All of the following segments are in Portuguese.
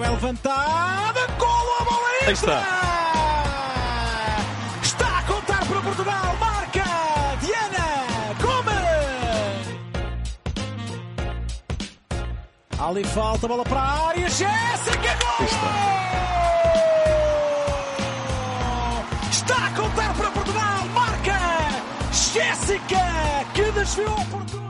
É levantada, golo a bola Aí está. Está a contar para Portugal, marca Diana Gomes. Ali falta, bola para a área, Jéssica, gol! Está a contar para Portugal, marca Jéssica, que desviou Portugal.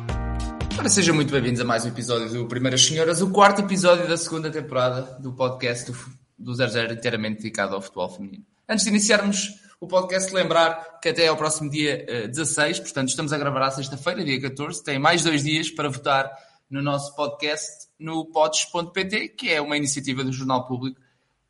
Ora, sejam muito bem-vindos a mais um episódio do Primeiras Senhoras, o quarto episódio da segunda temporada do podcast do, do 00 inteiramente dedicado ao futebol feminino. Antes de iniciarmos o podcast, lembrar que até ao próximo dia eh, 16, portanto estamos a gravar à sexta-feira, dia 14, tem mais dois dias para votar no nosso podcast no pods.pt, que é uma iniciativa do Jornal Público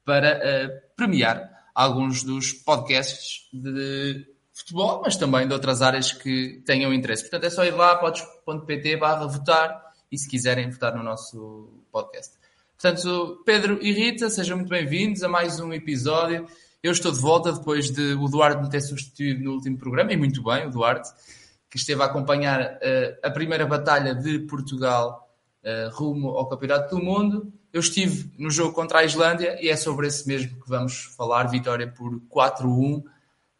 para eh, premiar alguns dos podcasts de futebol, mas também de outras áreas que tenham interesse. Portanto, é só ir lá, podes.pt barra votar e se quiserem votar no nosso podcast. Portanto, Pedro e Rita, sejam muito bem-vindos a mais um episódio. Eu estou de volta depois de o Duarte me ter substituído no último programa, e muito bem, o Duarte, que esteve a acompanhar uh, a primeira batalha de Portugal uh, rumo ao Campeonato do Mundo. Eu estive no jogo contra a Islândia e é sobre esse mesmo que vamos falar, vitória por 4-1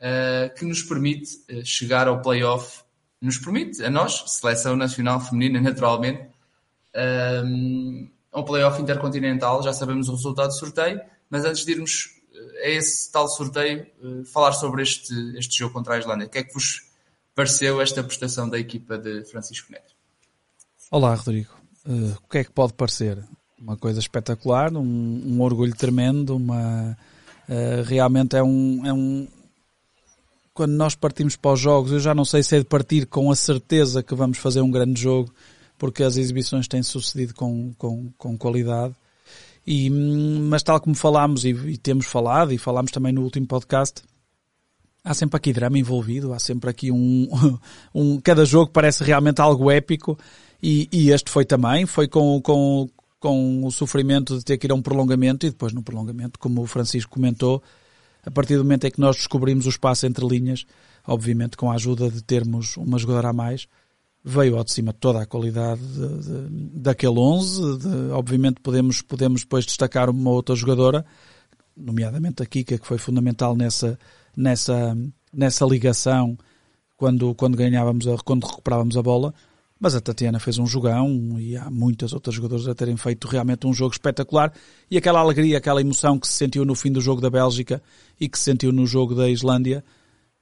uh, que nos permite uh, chegar ao playoff, nos permite, a nós, Seleção Nacional Feminina, naturalmente, um, ao playoff intercontinental. Já sabemos o resultado do sorteio, mas antes de irmos a esse tal sorteio, uh, falar sobre este, este jogo contra a Islândia. O que é que vos pareceu esta prestação da equipa de Francisco Neto? Olá, Rodrigo. Uh, o que é que pode parecer? Uma coisa espetacular, um, um orgulho tremendo, uma, uh, realmente é um, é um, quando nós partimos para os jogos, eu já não sei se é de partir com a certeza que vamos fazer um grande jogo, porque as exibições têm sucedido com, com, com qualidade. E, mas tal como falámos e, e, temos falado, e falámos também no último podcast, há sempre aqui drama envolvido, há sempre aqui um, um cada jogo parece realmente algo épico, e, e este foi também, foi com, com, com o sofrimento de ter que ir a um prolongamento, e depois no prolongamento, como o Francisco comentou, a partir do momento em que nós descobrimos o espaço entre linhas, obviamente com a ajuda de termos uma jogadora a mais, veio ao de cima toda a qualidade de, de, daquele 11. De, obviamente podemos, podemos depois destacar uma outra jogadora, nomeadamente a Kika, que foi fundamental nessa, nessa, nessa ligação quando, quando ganhávamos, a, quando recuperávamos a bola. Mas a Tatiana fez um jogão e há muitas outras jogadoras a terem feito realmente um jogo espetacular. E aquela alegria, aquela emoção que se sentiu no fim do jogo da Bélgica e que se sentiu no jogo da Islândia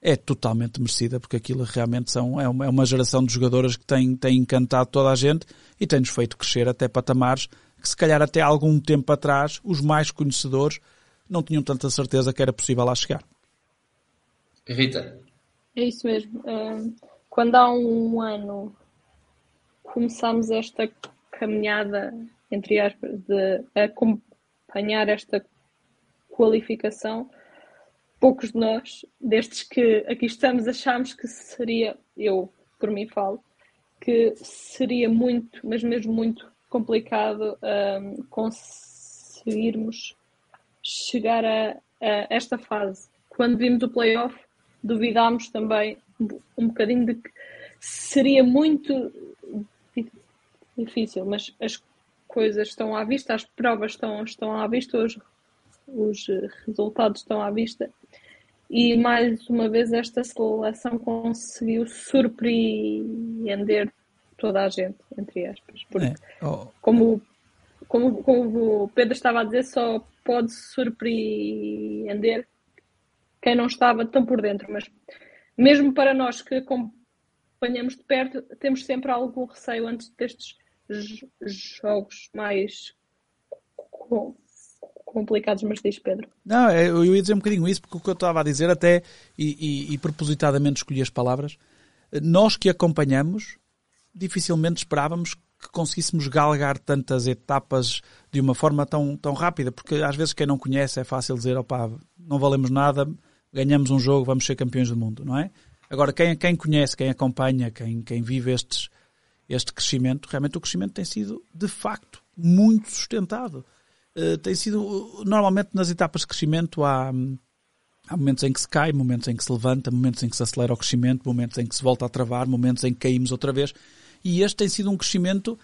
é totalmente merecida, porque aquilo realmente são, é, uma, é uma geração de jogadoras que tem, tem encantado toda a gente e tem-nos feito crescer até patamares que se calhar até algum tempo atrás os mais conhecedores não tinham tanta certeza que era possível lá chegar. Rita. É isso mesmo. Quando há um ano começámos esta caminhada, entre aspas, de acompanhar esta qualificação, poucos de nós, destes que aqui estamos, achámos que seria, eu por mim falo, que seria muito, mas mesmo muito complicado um, conseguirmos chegar a, a, esta fase. Quando vimos o playoff, duvidámos também um bocadinho de que seria muito difícil, mas as coisas estão à vista, as provas estão, estão à vista, os, os resultados estão à vista. E mais uma vez esta seleção conseguiu surpreender toda a gente, entre aspas. Porque, É, oh, como, como, como o Pedro estava a dizer, só pode surpreender quem não estava tão por dentro. Mas mesmo para nós que acompanhamos de perto, temos sempre algum receio antes destes jogos mais co- complicados, mas diz Pedro. Não, é, eu ia dizer um bocadinho isso, porque o que eu estava a dizer até, e, e, e propositadamente escolhi as palavras, nós que acompanhamos, dificilmente esperávamos que conseguíssemos galgar tantas etapas de uma forma tão, tão rápida, porque às vezes quem não conhece é fácil dizer, opá, não valemos nada, ganhamos um jogo, vamos ser campeões do mundo, não é? Agora, quem, quem conhece, quem acompanha, quem, quem vive estes, este crescimento, realmente o crescimento tem sido, de facto, muito sustentado. Uh, tem sido, normalmente nas etapas de crescimento há, hum, há momentos em que se cai, momentos em que se levanta, momentos em que se acelera o crescimento, momentos em que se volta a travar, momentos em que caímos outra vez. E este tem sido um crescimento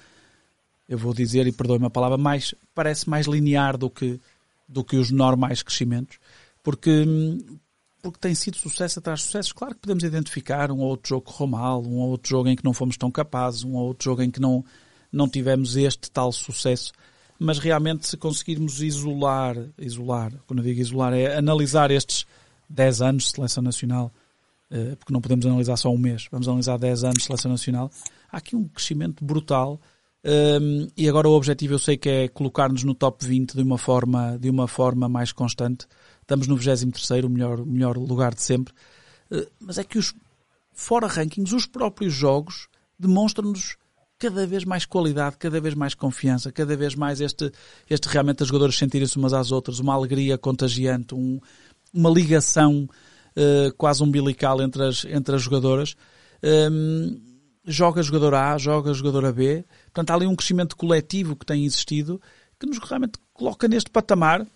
eu vou dizer, e perdoe-me a palavra, mais, parece mais linear do que, do que os normais crescimentos, porque, porque tem sido sucesso atrás de sucesso. Claro que podemos identificar um ou outro jogo que correu mal, um ou outro jogo em que não fomos tão capazes, um ou outro jogo em que não, não tivemos este tal sucesso, mas realmente se conseguirmos isolar, isolar, quando digo isolar, é analisar estes 10 anos de seleção nacional, eh, porque não podemos analisar só um mês, vamos analisar 10 anos de seleção nacional, há aqui um crescimento brutal um, e agora o objetivo eu sei que é colocar-nos no top 20 de uma forma, de uma forma mais constante. Estamos no 23 o melhor, melhor lugar de sempre. Uh, mas é que os fora rankings, os próprios jogos demonstram-nos cada vez mais qualidade, cada vez mais confiança, cada vez mais este, este realmente as jogadoras sentirem-se umas às outras, uma alegria contagiante, um, uma ligação uh, quase umbilical entre as, entre as jogadoras. Um, joga a jogadora A, joga a jogadora B. Portanto, há ali um crescimento coletivo que tem existido que nos realmente coloca neste patamar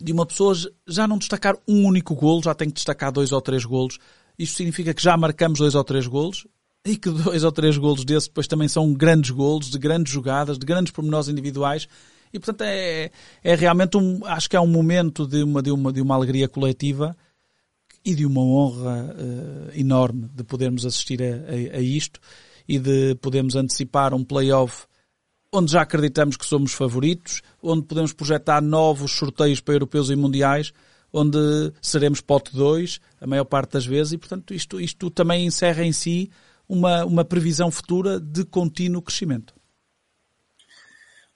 de uma pessoa já não destacar um único golo, já tem que destacar dois ou três golos. Isto significa que já marcamos dois ou três golos e que dois ou três golos desses depois também são grandes golos, de grandes jogadas, de grandes pormenores individuais. E portanto é, é realmente um, acho que é um momento de uma, de uma, de uma alegria coletiva e de uma honra uh, enorme de podermos assistir a, a, a, isto e de podermos antecipar um playoff onde já acreditamos que somos favoritos, onde podemos projetar novos sorteios para europeus e mundiais, onde seremos pote 2 a maior parte das vezes e, portanto, isto, isto também encerra em si uma, uma previsão futura de contínuo crescimento.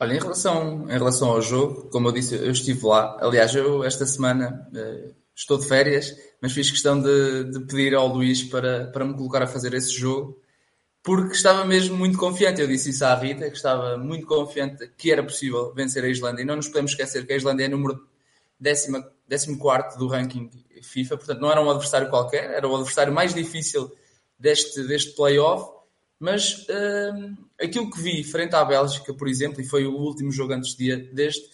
Olha, em relação, em relação ao jogo, como eu disse, eu estive lá. Aliás, eu esta semana eh, estou de férias, mas fiz questão de, de, pedir ao Luís para, para me colocar a fazer esse jogo, porque estava mesmo muito confiante. Eu disse isso à Rita, que estava muito confiante que era possível vencer a Islândia. E não nos podemos esquecer que a Islândia é número 14 do ranking FIFA, portanto não era um adversário qualquer, era o adversário mais difícil deste, deste playoff. Mas hum, aquilo que vi frente à Bélgica, por exemplo, e foi o último jogo antes deste,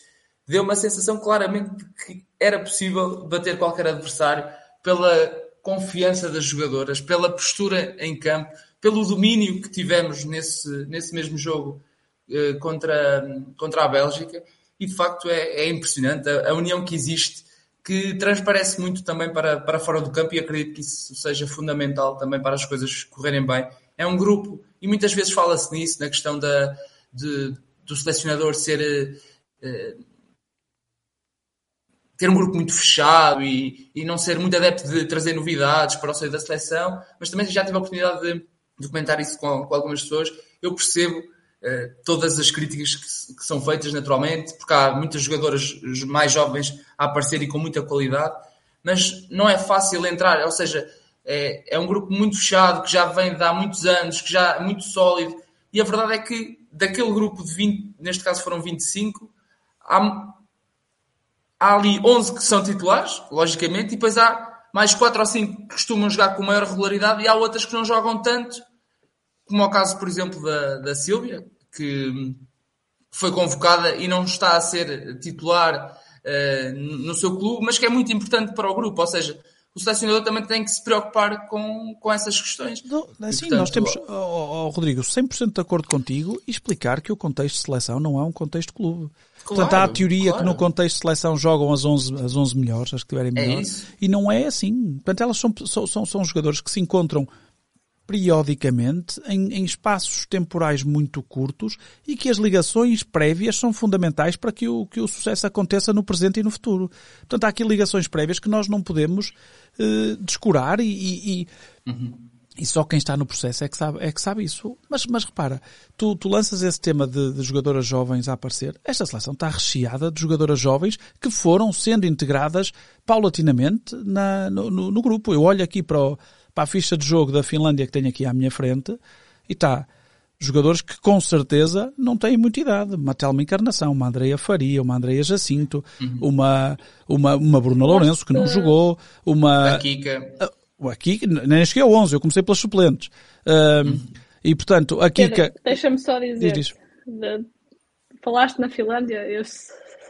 deu uma sensação claramente de que era possível bater qualquer adversário pela confiança das jogadoras, pela postura em campo, pelo domínio que tivemos nesse, nesse mesmo jogo eh, contra, contra a Bélgica. E de facto é, é impressionante a, a, união que existe, que transparece muito também para, para fora do campo, e acredito que isso seja fundamental também para as coisas correrem bem. É um grupo, e muitas vezes fala-se nisso, na questão da, de, do selecionador ser. Eh, ter um grupo muito fechado e, e não ser muito adepto de trazer novidades para o seio da seleção, mas também já tive a oportunidade de, de comentar isso com, com, algumas pessoas. Eu percebo eh, todas as críticas que, que, são feitas naturalmente, porque há muitas jogadoras mais jovens a aparecer e com muita qualidade, mas não é fácil entrar, ou seja, é, é um grupo muito fechado, que já vem de há muitos anos, que já é muito sólido, e a verdade é que daquele grupo de 20, neste caso foram 25, há há ali 11 que são titulares, logicamente, e depois há mais 4 ou 5 que costumam jogar com maior regularidade e há outras que não jogam tanto, como é o caso, por exemplo, da, da Silvia, que foi convocada e não está a ser titular uh, no seu clube, mas que é muito importante para o grupo, ou seja, o selecionador também tem que se preocupar com, com essas questões. Não, assim, portanto, nós temos, oh, oh, Rodrigo, 100% de acordo contigo e explicar que o contexto de seleção não é um contexto clube. Claro, Portanto, há a teoria claro. que no contexto de seleção jogam as 11, as 11 melhores, as que tiverem melhor. É e não é assim. Portanto, elas são, são, são jogadores que se encontram periodicamente em, em, espaços temporais muito curtos e que as ligações prévias são fundamentais para que o, que o sucesso aconteça no presente e no futuro. Portanto, há aqui ligações prévias que nós não podemos uh, descurar e, e, e uhum. E só quem está no processo é que sabe, é que sabe isso. Mas, mas repara, tu, tu lanças esse tema de, de, jogadoras jovens a aparecer. Esta seleção está recheada de jogadoras jovens que foram sendo integradas paulatinamente na, no, no, no, grupo. Eu olho aqui para, o, para a ficha de jogo da Finlândia que tenho aqui à minha frente e está jogadores que com certeza não têm muita idade. Uma Telma Encarnação, uma Andreia Faria, uma Andreia Jacinto, uhum. uma, uma, uma Bruna Lourenço que não jogou, uma... A Kika. Aqui nem cheguei ao 11, eu comecei pelas suplentes. Uh, E portanto, a Kika. Deixa-me só dizer. Diz, diz. De, falaste na Finlândia, eu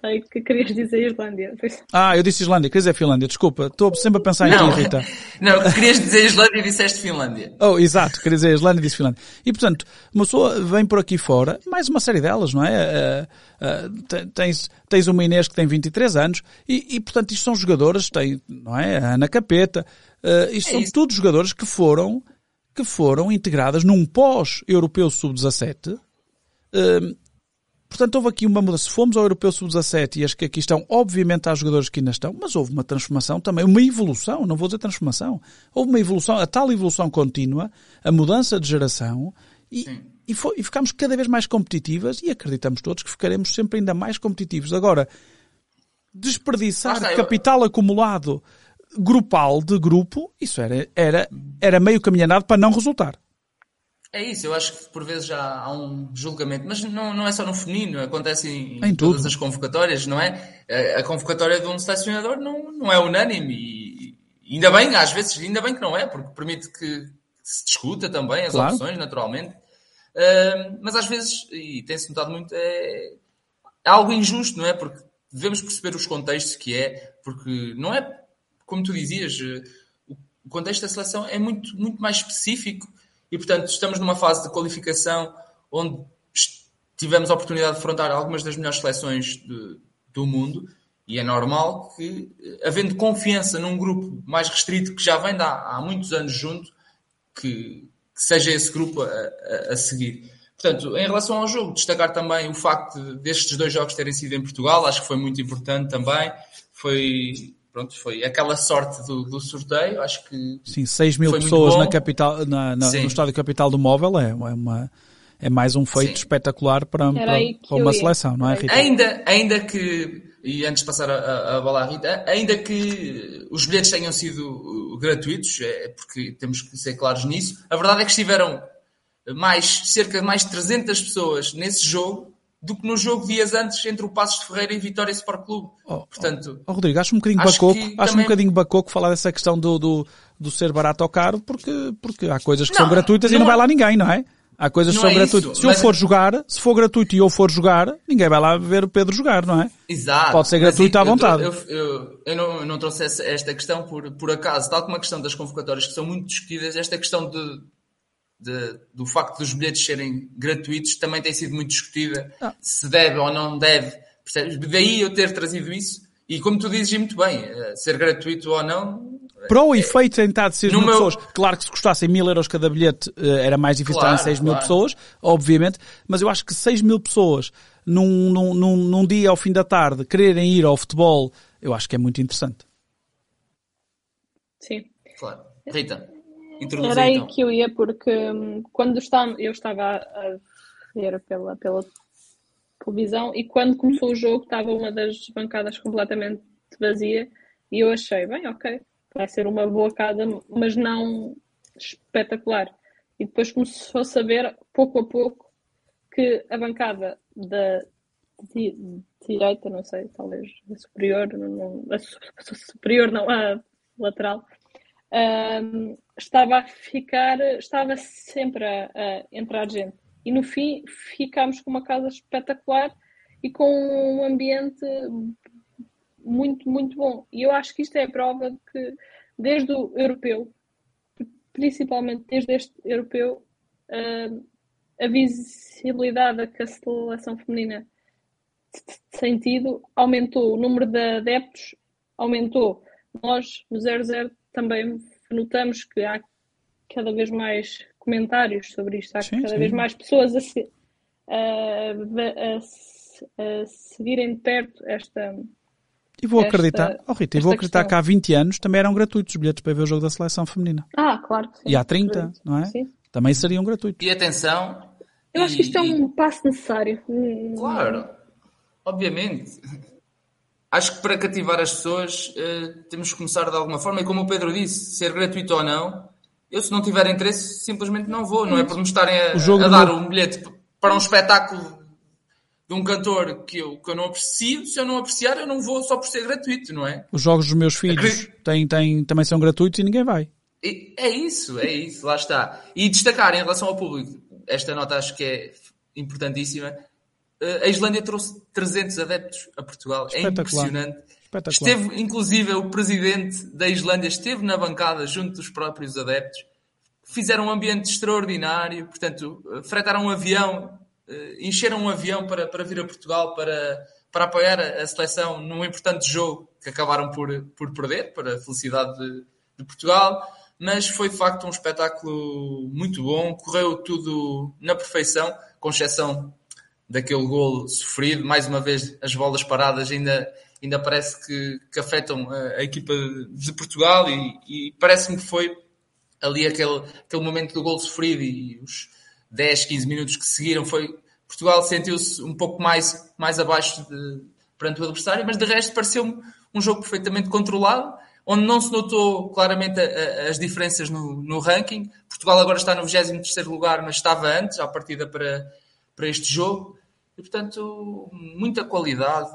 pensei que querias dizer Islândia. Ah, eu disse Islândia, quer dizer Finlândia, desculpa, estou sempre a pensar em ti, Rita. Não, querias dizer Islândia e disseste Finlândia. Oh, exato, quer dizer Islândia e disse Finlândia. E portanto, uma pessoa vem por aqui fora, mais uma série delas, não é? Eh, te- tens, tens uma Inês que tem 23 anos e, e portanto isto são jogadoras, tem, não é? A Ana Capeta, eh, isto É são isso. todos jogadores que foram, que foram integradas num pós-europeu sub-17 Hum, portanto, houve aqui uma mudança. Se fomos ao Europeu Sub-17 e as que aqui estão, obviamente há jogadores que ainda estão, mas houve uma transformação também, uma evolução, não vou dizer transformação. Houve uma evolução, a tal evolução contínua, a mudança de geração e, e, foi, e ficámos cada vez mais competitivas e acreditamos todos que ficaremos sempre ainda mais competitivos. Agora, desperdiçar Lá está, eu- capital acumulado grupal de grupo, isso era, era, era meio caminho andado para não resultar. É isso, eu acho que por vezes já há um julgamento, mas não, não é só no feminino, acontece em, Em todas tudo. as convocatórias, não é? A, a convocatória de um selecionador não, não é unânime e e ainda bem, às vezes, ainda bem que não é, porque permite que se discuta também as Claro. opções, naturalmente. Ahm, mas às vezes, e tem-se notado muito, é, é algo injusto, não é? Porque devemos perceber os contextos que é, porque não é, como tu dizias, eh, o contexto da seleção é muito, muito mais específico e, portanto, estamos numa fase de qualificação onde tivemos a oportunidade de afrontar algumas das melhores seleções de- do mundo e é normal que, eh, havendo confiança num grupo mais restrito que já vem de há, há muitos anos junto, que, que seja esse grupo a, a- a seguir. Portanto, em relação ao jogo, destacar também o facto de- destes dois jogos terem sido em Portugal, acho que foi muito importante também. Foi, pronto, foi aquela sorte do, do sorteio, acho que Sim, 6 mil pessoas na capital, na, na- no estádio capital do móvel é, é uma é mais um feito Sim. espetacular para, para, para uma ia. seleção, não é, Rita? Ainda, ainda que, e antes de passar a, a, bola à Rita, ainda que os bilhetes tenham sido uh, gratuitos, é porque temos que ser claros nisso, a verdade é que estiveram mais, cerca de mais de 300 pessoas nesse jogo do que no jogo dias antes entre o Passos de Ferreira e Vitória Sport Clube. Oh, Portanto, Oh, Rodrigo, acho um bocadinho Acho bacoco, acho um também- bocadinho bacoco falar dessa questão do, do, do ser barato ou caro, porque, porque há coisas que Não, são gratuitas e não não vai é- lá ninguém, não é? Há coisas que Não são é gratuitas. isso, se eu mas- for jogar, se for gratuito e eu for jogar, ninguém vai lá ver o Pedro jogar, não é? Exato. Pode ser gratuito eu- à vontade. Eu, eu, eu não, eu não trouxe esta questão por, por acaso, tal como a questão das convocatórias que são muito discutidas, esta questão de, de- do facto dos bilhetes serem gratuitos também tem sido muito discutida. Ah. Se deve ou não deve. percebes? Daí eu ter trazido isso. E como tu dizes e muito bem, eh, ser gratuito ou não. Para o efeito em estar de 6 No mil meu- pessoas, claro que se custassem mil euros cada bilhete eh, era mais difícil Claro, estar em 6 mil claro. pessoas, obviamente, mas eu acho que 6 mil pessoas num, num, num, num dia ao fim da tarde quererem ir ao futebol, eu acho que é muito interessante. Sim. Claro. Rita, introduz Era aí então. que eu ia, porque hum, quando está, eu estava a ver pela, pela televisão e quando começou o jogo estava uma das bancadas completamente vazia e eu achei, bem, ok, vai ser uma boa casa, mas não espetacular. E depois começou-se a ver, pouco a pouco, que a bancada da di- direita, não sei, talvez a superior, não, a su- superior não, a lateral, Ahm, estava a ficar, estava sempre a, a entrar gente. E no fim ficámos com uma casa espetacular e com um ambiente muito, muito bom. E eu acho que isto é a prova de que desde o europeu, principalmente desde este europeu, a visibilidade a que a seleção feminina tem tido aumentou, o número de adeptos aumentou. Nós, no 00, também notamos que há cada vez mais comentários sobre isto, há Sim, cada sim. vez mais pessoas a, se- a- a a seguirem de perto esta. E vou Esta- acreditar, oh Rita, e vou acreditar questão. que há 20 anos também eram gratuitos os bilhetes para ver o jogo da seleção feminina. Ah, claro que sim. E há 30, não é? Sim. Também seriam gratuitos. E atenção. Eu acho que isto é e- um passo necessário. Hum, Claro, obviamente. Acho que para cativar as pessoas eh, temos que começar de alguma forma. E como o Pedro disse, ser gratuito ou não, eu se não tiver interesse, simplesmente não vou. Não é por me estarem a, a do dar meu- um bilhete para um espetáculo de um cantor que eu, que eu não aprecio. Se eu não apreciar, eu não vou só por ser gratuito, não é? Os jogos dos meus filhos Acredito- têm, têm, também são gratuitos e ninguém vai. É isso, é isso, lá está. E destacar em relação ao público, esta nota acho que é importantíssima. A Islândia trouxe 300 adeptos a Portugal. É impressionante. Esteve, inclusive, o presidente da Islândia esteve na bancada junto dos próprios adeptos. Fizeram um ambiente extraordinário. Portanto, fretaram um avião, encheram um avião para, para vir a Portugal para, para apoiar a seleção num importante jogo que acabaram por, por perder, para a felicidade de, de Portugal mas foi de facto um espetáculo muito bom, correu tudo na perfeição, com exceção daquele gol sofrido. Mais uma vez, as bolas paradas ainda, ainda parece que, que afetam a, a, equipa de Portugal e, e parece-me que foi ali aquele, aquele momento do gol sofrido e os 10, 15 minutos que seguiram foi Portugal sentiu-se um pouco mais, mais abaixo de, perante o adversário, mas de resto pareceu-me um jogo perfeitamente controlado onde não se notou claramente a, a, as diferenças no, no, ranking. Portugal agora está no 23 lugar, mas estava antes, à partida para, para este jogo. E, portanto, muita qualidade.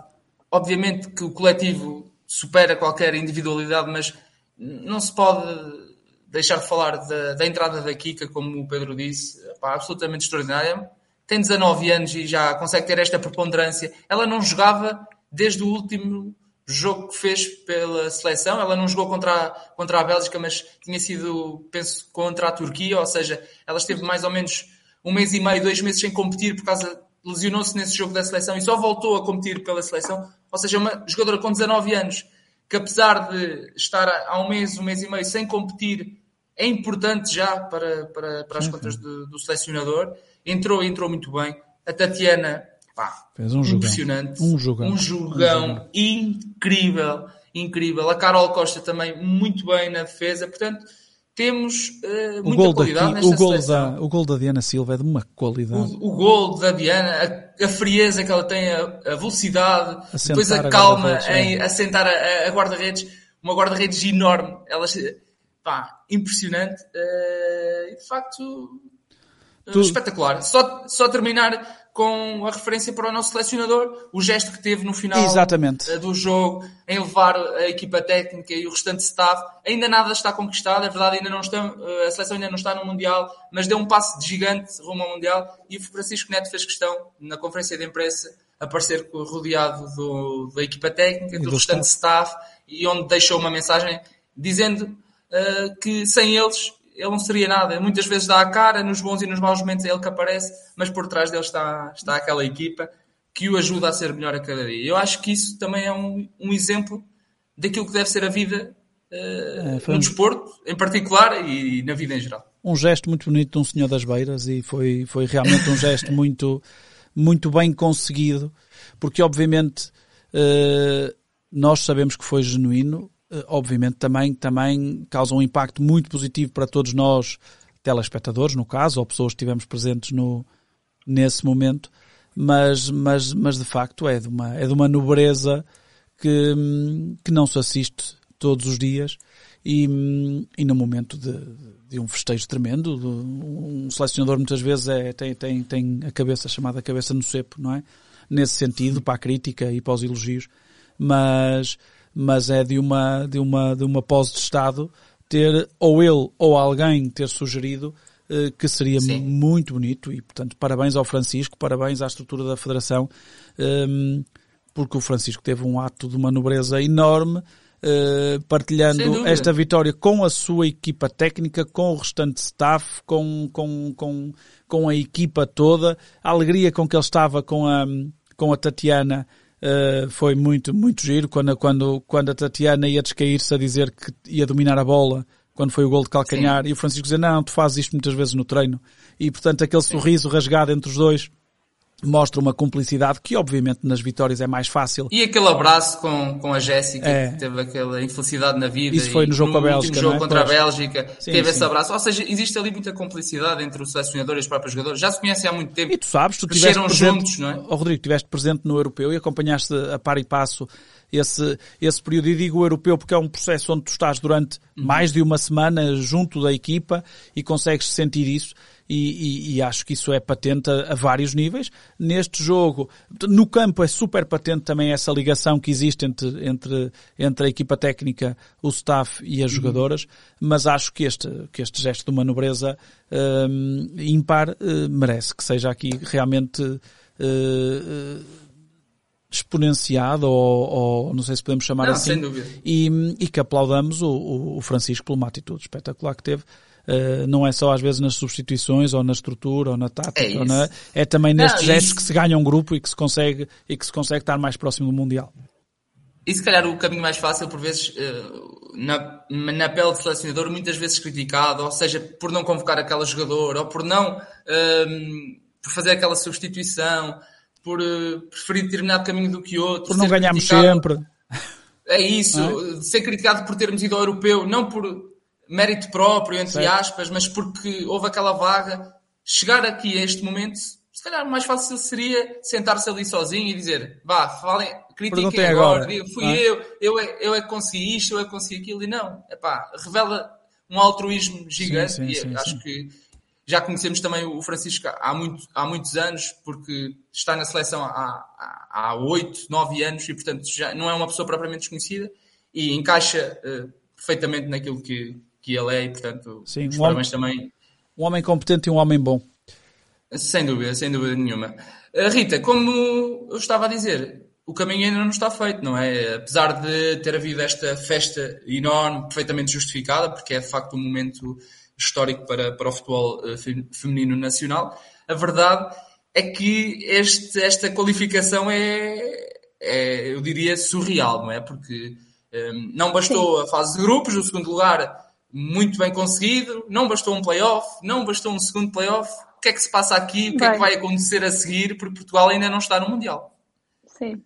Obviamente que o coletivo supera qualquer individualidade, mas não se pode deixar de falar da, da entrada da Kika, como o Pedro disse, absolutamente extraordinária. Tem 19 anos e já consegue ter esta preponderância. Ela não jogava desde o último jogo que fez pela seleção. Ela não jogou contra a, contra a Bélgica, mas tinha sido, penso, contra a Turquia, ou seja, ela esteve mais ou menos um mês e meio, dois meses sem competir por causa lesionou-se nesse jogo da seleção e só voltou a competir pela seleção. Ou seja, uma jogadora com 19 anos que apesar de estar há um mês, um mês e meio sem competir, é importante já para, para, para as contas do, do selecionador. Entrou, entrou muito bem. A Tatiana Pá, Fez um impressionante. Um jogão. Um jogão incrível, incrível. A Carol Costa também muito bem na defesa. Portanto, temos uh, muita gol qualidade daqui, o gol seleção. da O gol da Diana Silva é de uma qualidade. O, o gol da Diana, a, a, frieza que ela tem, a, a velocidade, Assentar depois a a calma em é. assentar a, guarda-redes, uma guarda-redes enorme. Ela, pá, impressionante. Uh, de facto, Tu- espetacular. Só, só terminar com a referência para o nosso selecionador, o gesto que teve no final Exatamente. eh, do jogo, em levar a equipa técnica e o restante staff. Ainda nada está conquistado, é verdade, ainda não está, eh, a seleção ainda não está no Mundial, mas deu um passo de gigante rumo ao Mundial e o Francisco Neto fez questão, na conferência de imprensa, aparecer rodeado do, da equipa técnica, E do, do restante staff, e onde deixou uma mensagem dizendo eh, que sem eles ele não seria nada. Muitas vezes dá a cara, nos bons e nos maus momentos é ele que aparece, mas por trás dele está, está aquela equipa que o ajuda a ser melhor a cada dia. Eu acho que isso também é um, um exemplo daquilo que deve ser a vida eh, É, no um- desporto, em particular, e na vida em geral. um gesto muito bonito de um senhor das beiras e foi, foi realmente um gesto muito, muito bem conseguido, porque obviamente eh, nós sabemos que foi genuíno, obviamente também, também causa um impacto muito positivo para todos nós, telespectadores no caso, ou pessoas que estivemos presentes no, nesse momento, mas, mas, mas de facto é de uma, é de uma nobreza que, hum, que não se assiste todos os dias e, hum, e no momento de, de um festejo tremendo, de um selecionador muitas vezes é, tem, tem, tem a cabeça chamada cabeça no cepo, não é? Nesse sentido, para a crítica e para os elogios, mas, mas é de uma, de uma, de uma pose de Estado ter, ou ele ou alguém ter sugerido eh, que seria Sim. muito bonito e, portanto, parabéns ao Francisco, parabéns à estrutura da Federação, ehm, porque o Francisco teve um ato de uma nobreza enorme, eh, partilhando esta vitória com a sua equipa técnica, com o restante staff, com, com, com, com a equipa toda, a alegria com que ele estava com a, com a Tatiana eh, foi muito, muito giro, quando, quando, quando a Tatiana ia descair-se a dizer que ia dominar a bola, quando foi o gol de calcanhar, e o Francisco dizia, não, tu fazes isto muitas vezes no treino. E, portanto, aquele sorriso rasgado entre os dois mostra uma cumplicidade que, obviamente, nas vitórias é mais fácil. E aquele abraço com, com a Jéssica, É. que teve aquela infelicidade na vida. Isso foi no jogo com a Bélgica, último jogo é? contra Pois. a Bélgica, Sim, teve sim. esse abraço. Ou seja, existe ali muita complicidade entre o selecionador e os próprios jogadores. Já se conhecem há muito tempo. E tu sabes, tu tiveste presente, juntos, não é? Ó, Rodrigo, tiveste presente no europeu e acompanhaste a par e passo esse, esse período. E digo europeu porque é um processo onde tu estás durante Uhum. mais de uma semana junto da equipa e consegues sentir isso. E, e- e acho que isso é patente a, a vários níveis. Neste jogo, no campo é super patente também essa ligação que existe entre, entre, entre a equipa técnica, o staff e Uhum. as jogadoras, mas acho que este, que este gesto de uma nobreza hum, ímpar eh, merece que seja aqui realmente uh, exponenciado, ou, ou, não sei se podemos chamar não, assim, sem dúvida. E, e que aplaudamos o, o Francisco por uma atitude espetacular que teve. Uh, não é só às vezes nas substituições ou na estrutura ou na tática, É na- é também nestes Não, gestos isso- que se ganha um grupo e que se consegue e que se consegue estar mais próximo do mundial. E se calhar o caminho mais fácil, por vezes, eh, na, na pele de selecionador, muitas vezes criticado, ou seja, por não convocar aquela jogadora, ou por não ehm, por fazer aquela substituição, por eh, preferir determinado caminho do que outro. Por não ganharmos sempre. É isso, de ser criticado por termos ido ao europeu, não por mérito próprio, entre Certo. aspas, mas porque houve aquela vaga. Chegar aqui a este momento, se calhar mais fácil seria sentar-se ali sozinho e dizer, vá, falem, critiquem agora, agora, fui é? eu, eu é, eu é que consegui isto, eu é que consegui aquilo, e não, epá, revela um altruísmo gigante, sim, e sim, acho sim. que já conhecemos também o Francisco há, muito, há muitos anos, porque está na seleção há, 8, 9 anos e, portanto, já não é uma pessoa propriamente desconhecida e encaixa eh, perfeitamente naquilo que, que ele é e, portanto, Sim, os um parabéns também, Um homem competente e um homem bom. sem dúvida, sem dúvida nenhuma. Eh, Rita, como eu estava a dizer, o caminho ainda não está feito, não é? Apesar de ter havido esta festa enorme, perfeitamente justificada, porque é de facto um momento histórico para, para o futebol eh, fe- feminino nacional, a verdade é que este, esta qualificação é, é, eu diria, surreal, não é? Porque eh, não bastou a fase de grupos, o segundo lugar muito bem conseguido, não bastou um playoff, não bastou um segundo playoff. O que é que se passa aqui? O que é que Bem. vai acontecer a seguir? Porque Portugal ainda não está no Mundial. Sim.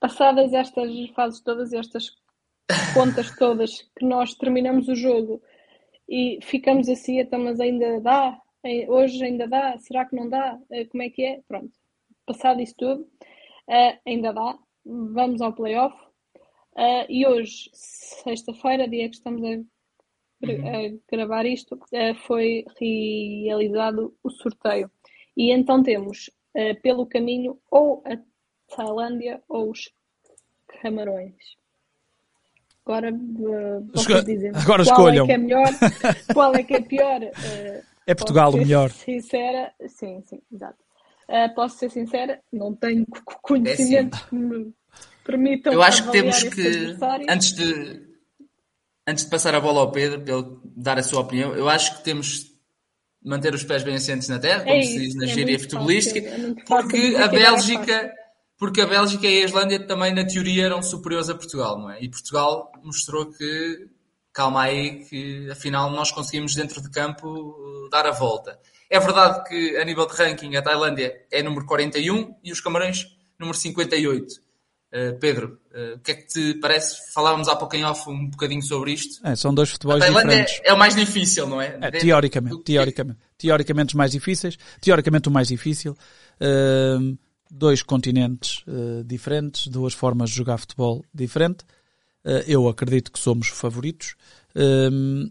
Passadas estas fases todas, estas contas todas, que nós terminamos o jogo e ficamos assim, então, mas ainda dá? Hoje ainda dá? Será que não dá? Eh, Como é que é? Pronto. Passado isso tudo, eh, ainda dá. Vamos ao playoff. Eh, e hoje, sexta-feira, dia que estamos a, a gravar isto, foi realizado o sorteio. E então temos pelo caminho ou a Tailândia ou os Camarões. Agora Esco- dizem agora qual escolham. é que é melhor, qual é que é pior. eh, É Portugal o posso ser melhor. Sincera, sim, sim, exato. Eh, posso ser sincera, não tenho co- co- conhecimentos que me permitam. Eu acho que temos que, antes de, antes de passar a bola ao Pedro, para ele dar a sua opinião, eu acho que temos de manter os pés bem assentes na terra, como É se diz na é gíria futebolística, é porque dizer a é Bélgica, porque a Bélgica e a Islândia também na teoria eram superiores a Portugal, não é? E Portugal mostrou que, calma aí, que afinal nós conseguimos dentro de campo eh, dar a volta. É verdade que a nível de ranking a Tailândia é número 41 e os Camarões número 58. Uh, Pedro, uh, o que é que te parece? Falávamos há pouco em off um bocadinho sobre isto. É, são dois A futebols Tailândia diferentes. é, é o mais difícil, não é? É, teoricamente, teoricamente. Teoricamente os mais difíceis, teoricamente o mais difícil. Ahm, dois continentes eh, diferentes, duas formas de jogar futebol diferente. Eh, eu acredito que somos favoritos. Ahm,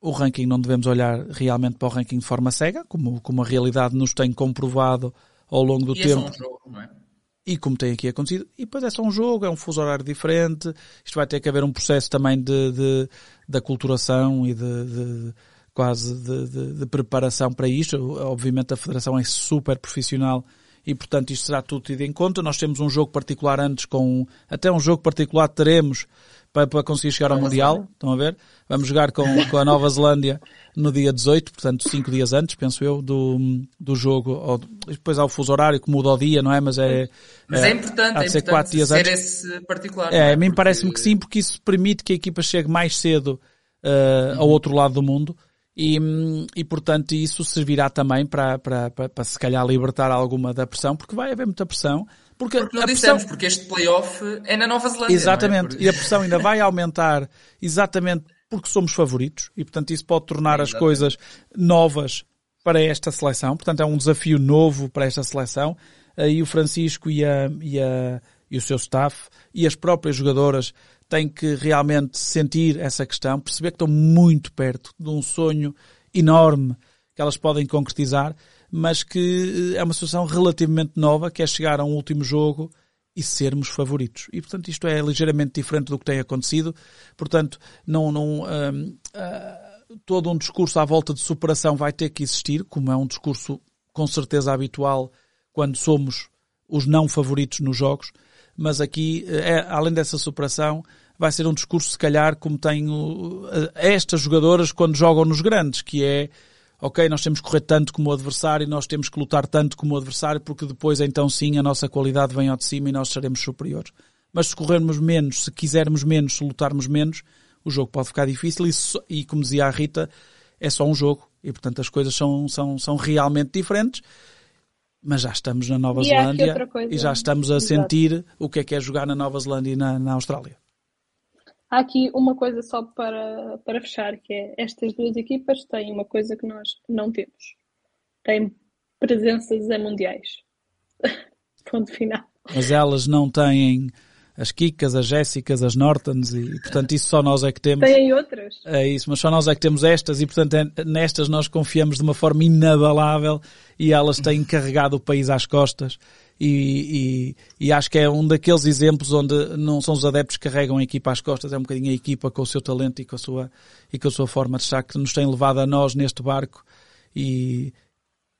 o ranking não devemos olhar realmente para o ranking de forma cega, como, como a realidade nos tem comprovado ao longo do E é só tempo um jogo, não é? e como tem aqui acontecido, e depois é só um jogo, é um fuso horário diferente, isto vai ter que haver um processo também de, de, de aculturação e de, de- quase de- de preparação para isto. Obviamente a Federação é super profissional e portanto isto será tudo tido em conta. Nós temos um jogo particular antes com, até um jogo particular teremos para, para conseguir chegar ao Mundial, estão a ver? Vamos jogar com, com a Nova Zelândia no dia 18, portanto cinco dias antes, penso eu, do, do jogo. Depois há o fuso horário que muda o dia, não é? Mas é, Mas é, importante, há é de ser importante quatro dias ser antes. esse particular. não É, a mim Porque- parece-me que sim, porque isso permite que a equipa chegue mais cedo uh, Uhum. ao outro lado do mundo e, e portanto isso servirá também para, para, para, para se calhar libertar alguma da pressão, porque vai haver muita pressão. Porque, Porque não a pressão, dissemos, porque este playoff é na Nova Zelândia. Exatamente. Não é? E a pressão ainda vai aumentar exatamente porque somos favoritos e, portanto, isso pode tornar É, as exatamente. coisas novas para esta seleção. Portanto, é um desafio novo para esta seleção. Aí o Francisco e, a, e, a, e o seu staff e as próprias jogadoras têm que realmente sentir essa questão, perceber que estão muito perto de um sonho enorme que elas podem concretizar, mas que eh, é uma situação relativamente nova, que é chegar a um último jogo e sermos favoritos. E, portanto, isto é ligeiramente diferente do que tem acontecido. Portanto, não, não, hum, ah, todo um discurso à volta de superação vai ter que existir, como é um discurso com certeza habitual quando somos os não favoritos nos jogos, mas aqui, é, além dessa superação, vai ser um discurso, se calhar, como tenho estas jogadoras quando jogam nos grandes, que é ok, nós temos que correr tanto como o adversário, nós temos que lutar tanto como o adversário, porque depois então sim a nossa qualidade vem ao de cima e nós seremos superiores. Mas se corrermos menos, se quisermos menos, se lutarmos menos, o jogo pode ficar difícil e, e como dizia a Rita, é só um jogo e portanto as coisas são, são, são realmente diferentes. Mas já estamos na Nova e Zelândia e já estamos a exato. sentir o que é que é jogar na Nova Zelândia e na, na Austrália. Há aqui uma coisa só para, para fechar, que é estas duas equipas têm uma coisa que nós não temos. Têm presenças em mundiais. Ponto final. Mas elas não têm as Kikas, as Jéssicas, as Nortons e portanto isso só nós é que temos. Têm outras. É isso, mas só nós é que temos estas e portanto é, nestas nós confiamos de uma forma inabalável e elas têm carregado o país às costas e, e, e, acho que é um daqueles exemplos onde não são os adeptos que carregam a equipa às costas, é um bocadinho a equipa com o seu talento e com a sua, e com a sua forma de estar que nos tem levado a nós neste barco e,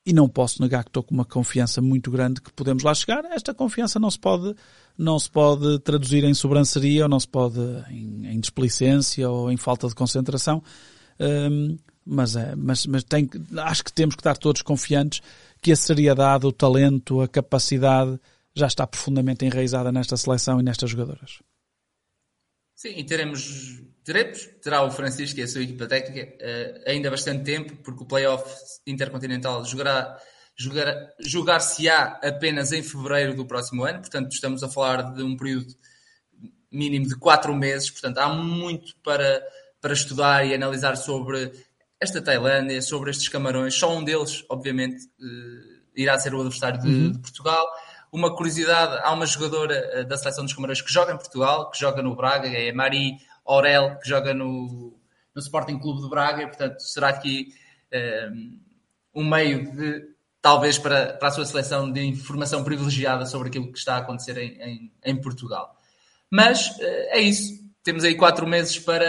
e não posso negar que estou com uma confiança muito grande que podemos lá chegar. Esta confiança não se pode, não se pode traduzir em sobranceria ou não se pode em, em desplicência ou em falta de concentração. Um, mas, é, mas, mas tem, acho que temos que estar todos confiantes que a seriedade, o talento, a capacidade já está profundamente enraizada nesta seleção e nestas jogadoras. Sim, e teremos, teremos, terá o Francisco e a sua equipa técnica uh, ainda bastante tempo, porque o playoff intercontinental jogará, jogará, jogar-se-á apenas em fevereiro do próximo ano, portanto estamos a falar de um período mínimo de quatro meses, portanto há muito para, para estudar e analisar sobre esta Tailândia, sobre estes camarões. Só um deles, obviamente, uh, irá ser o adversário de, uhum. de, Portugal. Uma curiosidade, há uma jogadora uh, da seleção dos camarões que joga em Portugal, que joga no Braga, é a Marie Aurel, que joga no, no Sporting Clube de Braga, portanto, será aqui uh, um meio de, talvez, para, para a sua seleção de informação privilegiada sobre aquilo que está a acontecer em, em, em Portugal. Mas é isso. Temos aí quatro meses para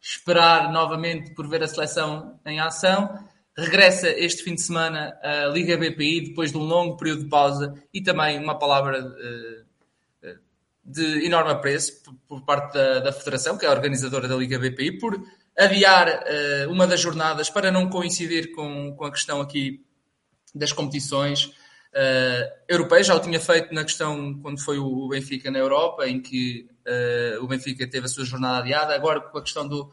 esperar novamente por ver a seleção em ação. Regressa este fim de semana a Liga BPI, depois de um longo período de pausa e também uma palavra de, de enorme apreço por parte da, da, Federação, que é a organizadora da Liga BPI, por adiar uh, uma das jornadas para não coincidir com, com a questão aqui das competições uh, europeias. Já o tinha feito na questão quando foi o Benfica na Europa, em que uh, o Benfica teve a sua jornada adiada. Agora, com a questão do,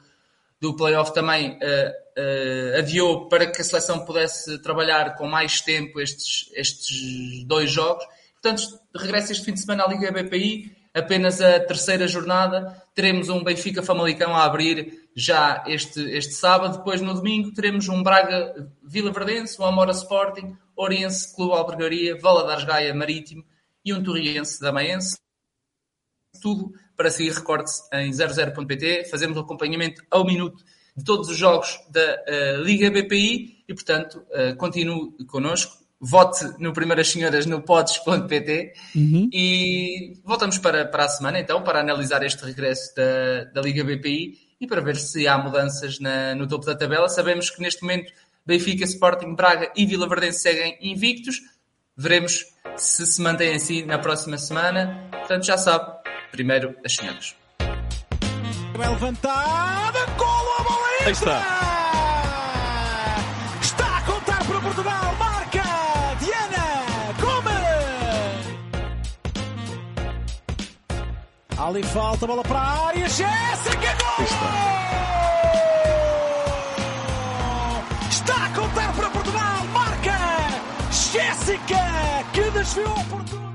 do playoff, também uh, uh, adiou para que a seleção pudesse trabalhar com mais tempo estes, estes dois jogos. Portanto, regressa este fim de semana à Liga BPI, apenas a terceira jornada. Teremos um Benfica Famalicão a abrir já este, este sábado. Depois, no domingo, teremos um Braga Vila Verdense, um Amora Sporting, Oriense Clube Albergaria, Valadares Gaia Marítimo e um Torriense Damaense tudo para seguir, recorde-se em 00.pt. Fazemos o acompanhamento ao minuto de todos os jogos da uh, Liga BPI e, portanto, uh, continue connosco. Vote no Primeiras Senhoras no pods.pt uhum. e voltamos para, para a semana, então, para analisar este regresso da, da Liga BPI e para ver se há mudanças na, no topo da tabela. Sabemos que neste momento Benfica, Sporting, Braga e Vila Verdense seguem invictos. Veremos se se mantém assim na próxima semana. Portanto, já sabe, Primeiro, as senhoras. Bem levantada, golo a bola Aí está. Está a contar para Portugal, marca Diana Gomes. Ali falta, bola para a área, Jéssica, gol! Está a contar para Portugal, marca Jéssica, que desviou por